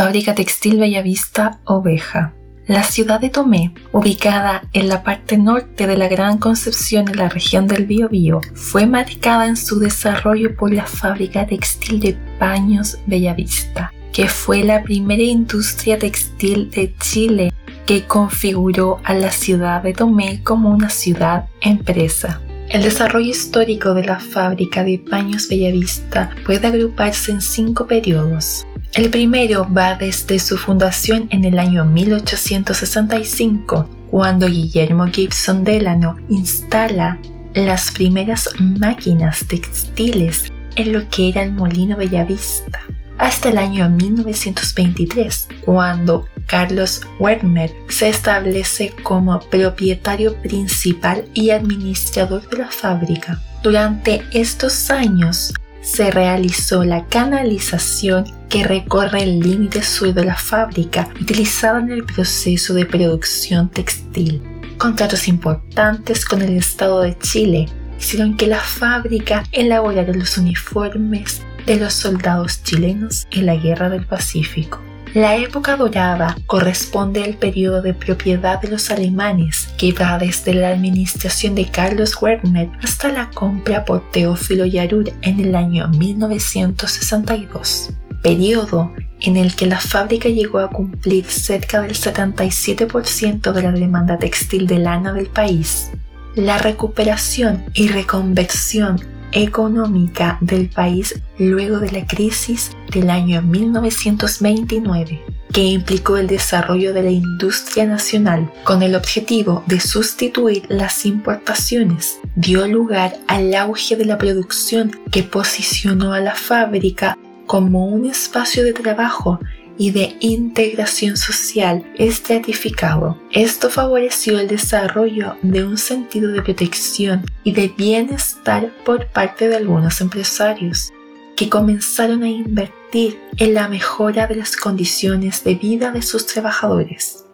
Fábrica Textil Bellavista Oveja. La ciudad de Tomé, ubicada en la parte norte de la Gran Concepción en la región del Biobío, fue marcada en su desarrollo por la fábrica textil de paños Bellavista, que fue la primera industria textil de Chile que configuró a la ciudad de Tomé como una ciudad empresa. El desarrollo histórico de la fábrica de paños Bellavista puede agruparse en cinco periodos. El primero va desde su fundación en el año 1865, cuando Guillermo Gibson Delano instala las primeras máquinas textiles en lo que era el Molino Bellavista, hasta el año 1923, cuando Carlos Werner se establece como propietario principal y administrador de la fábrica. Durante estos años, se realizó la canalización que recorre el límite sur de la fábrica utilizada en el proceso de producción textil. Contratos importantes con el Estado de Chile hicieron que la fábrica elaborara los uniformes de los soldados chilenos en la Guerra del Pacífico. La época dorada corresponde al periodo de propiedad de los alemanes que va desde la administración de Carlos Werner hasta la compra por Teófilo Yarur en el año 1962, periodo en el que la fábrica llegó a cumplir cerca del 77% de la demanda textil de lana del país. La recuperación y reconversión económica del país luego de la crisis del año 1929, que implicó el desarrollo de la industria nacional con el objetivo de sustituir las importaciones, dio lugar al auge de la producción que posicionó a la fábrica como un espacio de trabajo y de integración social estratificado. Esto favoreció el desarrollo de un sentido de protección y de bienestar por parte de algunos empresarios que comenzaron a invertir en la mejora de las condiciones de vida de sus trabajadores.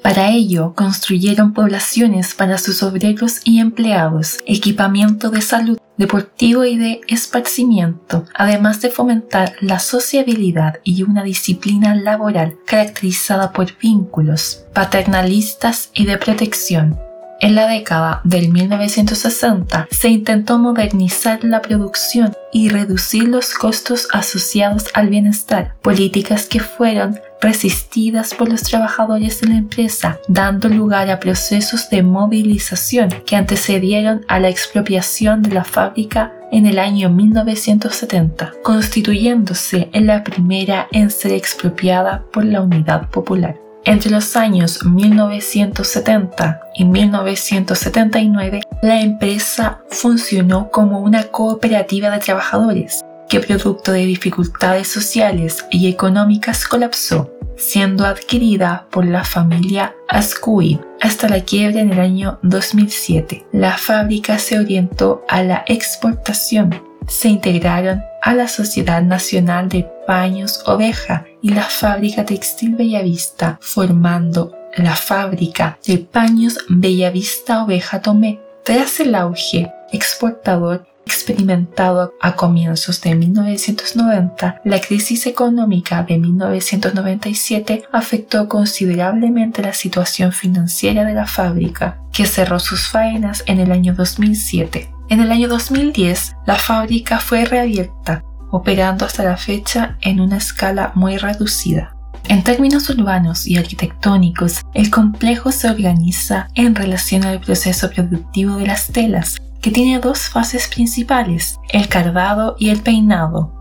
Para ello, construyeron poblaciones para sus obreros y empleados, equipamiento de salud, deportivo y de esparcimiento, además de fomentar la sociabilidad y una disciplina laboral caracterizada por vínculos paternalistas y de protección. En la década del 1960 se intentó modernizar la producción y reducir los costos asociados al bienestar, políticas que fueron resistidas por los trabajadores de la empresa, dando lugar a procesos de movilización que antecedieron a la expropiación de la fábrica en el año 1970, constituyéndose en la primera en ser expropiada por la Unidad Popular. Entre los años 1970 y 1979, la empresa funcionó como una cooperativa de trabajadores que producto de dificultades sociales y económicas colapsó, siendo adquirida por la familia Ascuid hasta la quiebra en el año 2007. La fábrica se orientó a la exportación. Se integraron a la Sociedad Nacional de Paños Oveja y la Fábrica Textil Bellavista, formando la Fábrica de Paños Bellavista Oveja Tomé. Tras el auge exportador experimentado a comienzos de 1990, la crisis económica de 1997 afectó considerablemente la situación financiera de la fábrica, que cerró sus faenas en el año 2007. En el año 2010, la fábrica fue reabierta, operando hasta la fecha en una escala muy reducida. En términos urbanos y arquitectónicos, el complejo se organiza en relación al proceso productivo de las telas, que tiene dos fases principales, el cardado y el peinado.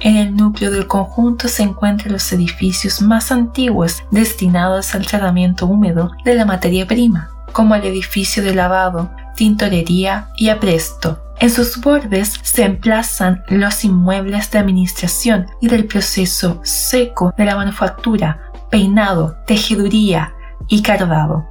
En el núcleo del conjunto se encuentran los edificios más antiguos destinados al tratamiento húmedo de la materia prima, como el edificio de lavado, tintorería y apresto. En sus bordes se emplazan los inmuebles de administración y del proceso seco de la manufactura, peinado, tejeduría y cardado,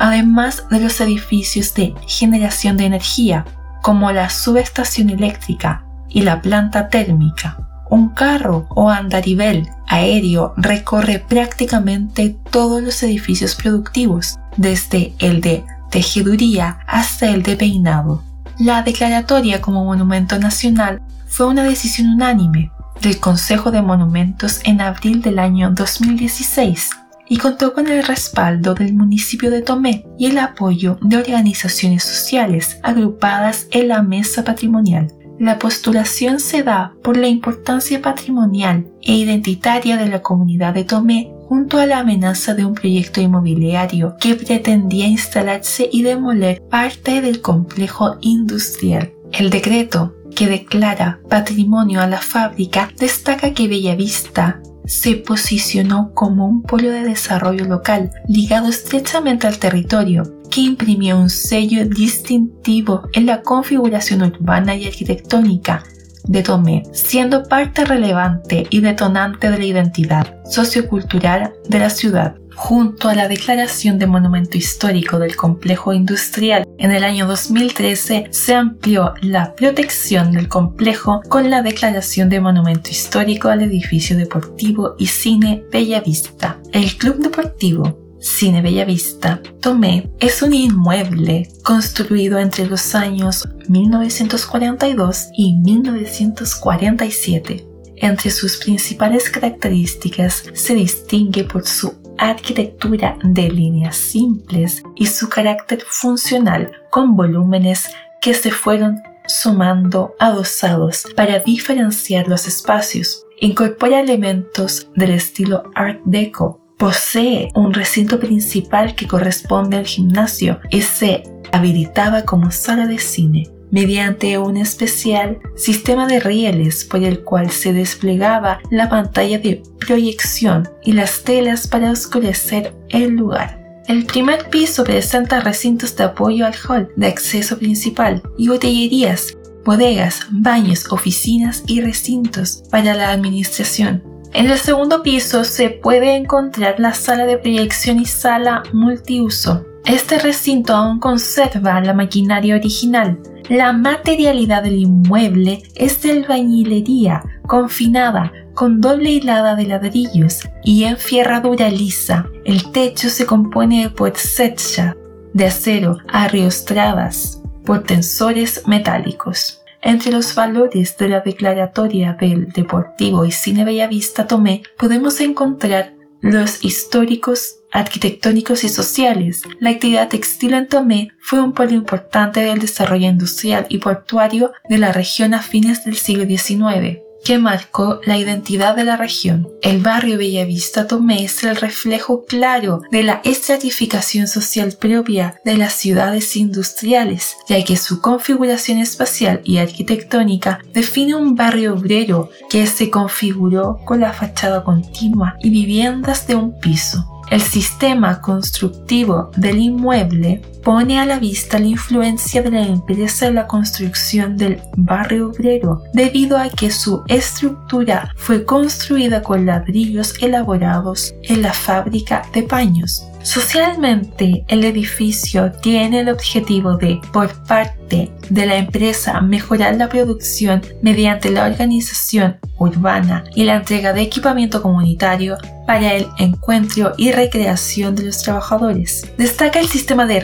además de los edificios de generación de energía, como la subestación eléctrica y la planta térmica. Un carro o andarivel aéreo recorre prácticamente todos los edificios productivos, desde el de tejeduría hasta el de peinado. La declaratoria como monumento nacional fue una decisión unánime del Consejo de Monumentos en abril del año 2016 y contó con el respaldo del municipio de Tomé y el apoyo de organizaciones sociales agrupadas en la mesa patrimonial. La postulación se da por la importancia patrimonial e identitaria de la comunidad de Tomé junto a la amenaza de un proyecto inmobiliario que pretendía instalarse y demoler parte del complejo industrial. El decreto que declara patrimonio a la fábrica destaca que Bellavista se posicionó como un polo de desarrollo local ligado estrechamente al territorio, que imprimió un sello distintivo en la configuración urbana y arquitectónica de Tomé, siendo parte relevante y detonante de la identidad sociocultural de la ciudad junto a la declaración de monumento histórico del complejo industrial. En el año 2013 se amplió la protección del complejo con la declaración de monumento histórico al edificio deportivo y cine Bellavista. El Club Deportivo Cine Bellavista Tomé es un inmueble construido entre los años 1942 y 1947. Entre sus principales características se distingue por su arquitectura de líneas simples y su carácter funcional con volúmenes que se fueron sumando adosados para diferenciar los espacios. Incorpora elementos del estilo Art Deco. Posee un recinto principal que corresponde al gimnasio y se habilitaba como sala de cine mediante un especial sistema de rieles por el cual se desplegaba la pantalla de proyección y las telas para oscurecer el lugar. El primer piso presenta recintos de apoyo al hall de acceso principal y botellerías, bodegas, baños, oficinas y recintos para la administración. En el segundo piso se puede encontrar la sala de proyección y sala multiuso. Este recinto aún conserva la maquinaria original, la materialidad del inmueble es de albañilería confinada con doble hilada de ladrillos y enfierradura lisa. El techo se compone de puersetcha de acero arriostradas por tensores metálicos. Entre los valores de la declaratoria del Deportivo y Cine Bellavista Tomé podemos encontrar los históricos arquitectónicos y sociales. La actividad textil en Tomé fue un polo importante del desarrollo industrial y portuario de la región a fines del siglo XIX que marcó la identidad de la región. El barrio Bellavista Tomé es el reflejo claro de la estratificación social propia de las ciudades industriales, ya que su configuración espacial y arquitectónica define un barrio obrero que se configuró con la fachada continua y viviendas de un piso. El sistema constructivo del inmueble pone a la vista la influencia de la empresa en la construcción del barrio obrero, debido a que su estructura fue construida con ladrillos elaborados en la fábrica de paños. Socialmente, el edificio tiene el objetivo de, por parte de la empresa, mejorar la producción mediante la organización urbana y la entrega de equipamiento comunitario para el encuentro y recreación de los trabajadores. Destaca el sistema de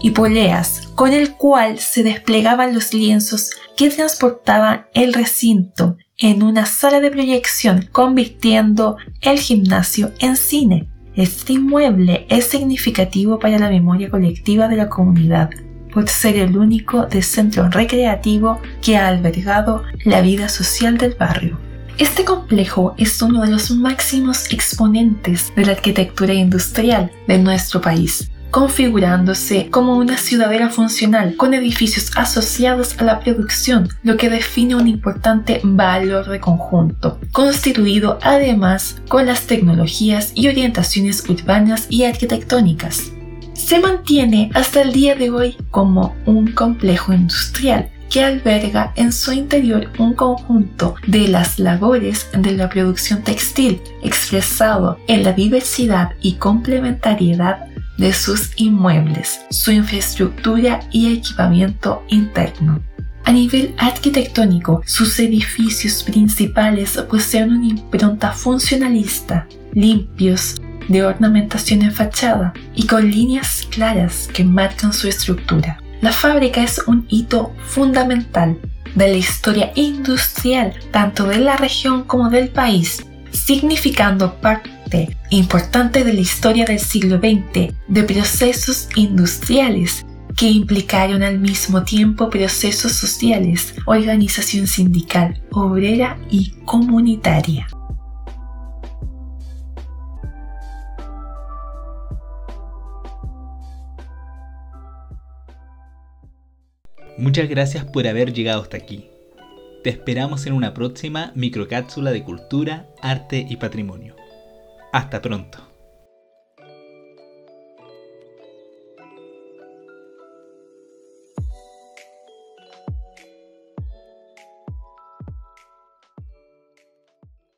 y poleas con el cual se desplegaban los lienzos que transportaban el recinto en una sala de proyección, convirtiendo el gimnasio en cine. Este inmueble es significativo para la memoria colectiva de la comunidad por ser el único de centro recreativo que ha albergado la vida social del barrio. Este complejo es uno de los máximos exponentes de la arquitectura industrial de nuestro país. Configurándose como una ciudadela funcional con edificios asociados a la producción, lo que define un importante valor de conjunto, constituido además con las tecnologías y orientaciones urbanas y arquitectónicas. Se mantiene hasta el día de hoy como un complejo industrial que alberga en su interior un conjunto de las labores de la producción textil expresado en la diversidad y complementariedad de sus inmuebles, su infraestructura y equipamiento interno. A nivel arquitectónico, sus edificios principales poseen una impronta funcionalista, limpios, de ornamentación en fachada y con líneas claras que marcan su estructura. La fábrica es un hito fundamental de la historia industrial tanto de la región como del país, significando parte importante de la historia del siglo XX de procesos industriales que implicaron al mismo tiempo procesos sociales, organización sindical, obrera y comunitaria. Muchas gracias por haber llegado hasta aquí. Te esperamos en una próxima microcápsula de cultura, arte y patrimonio. Hasta pronto.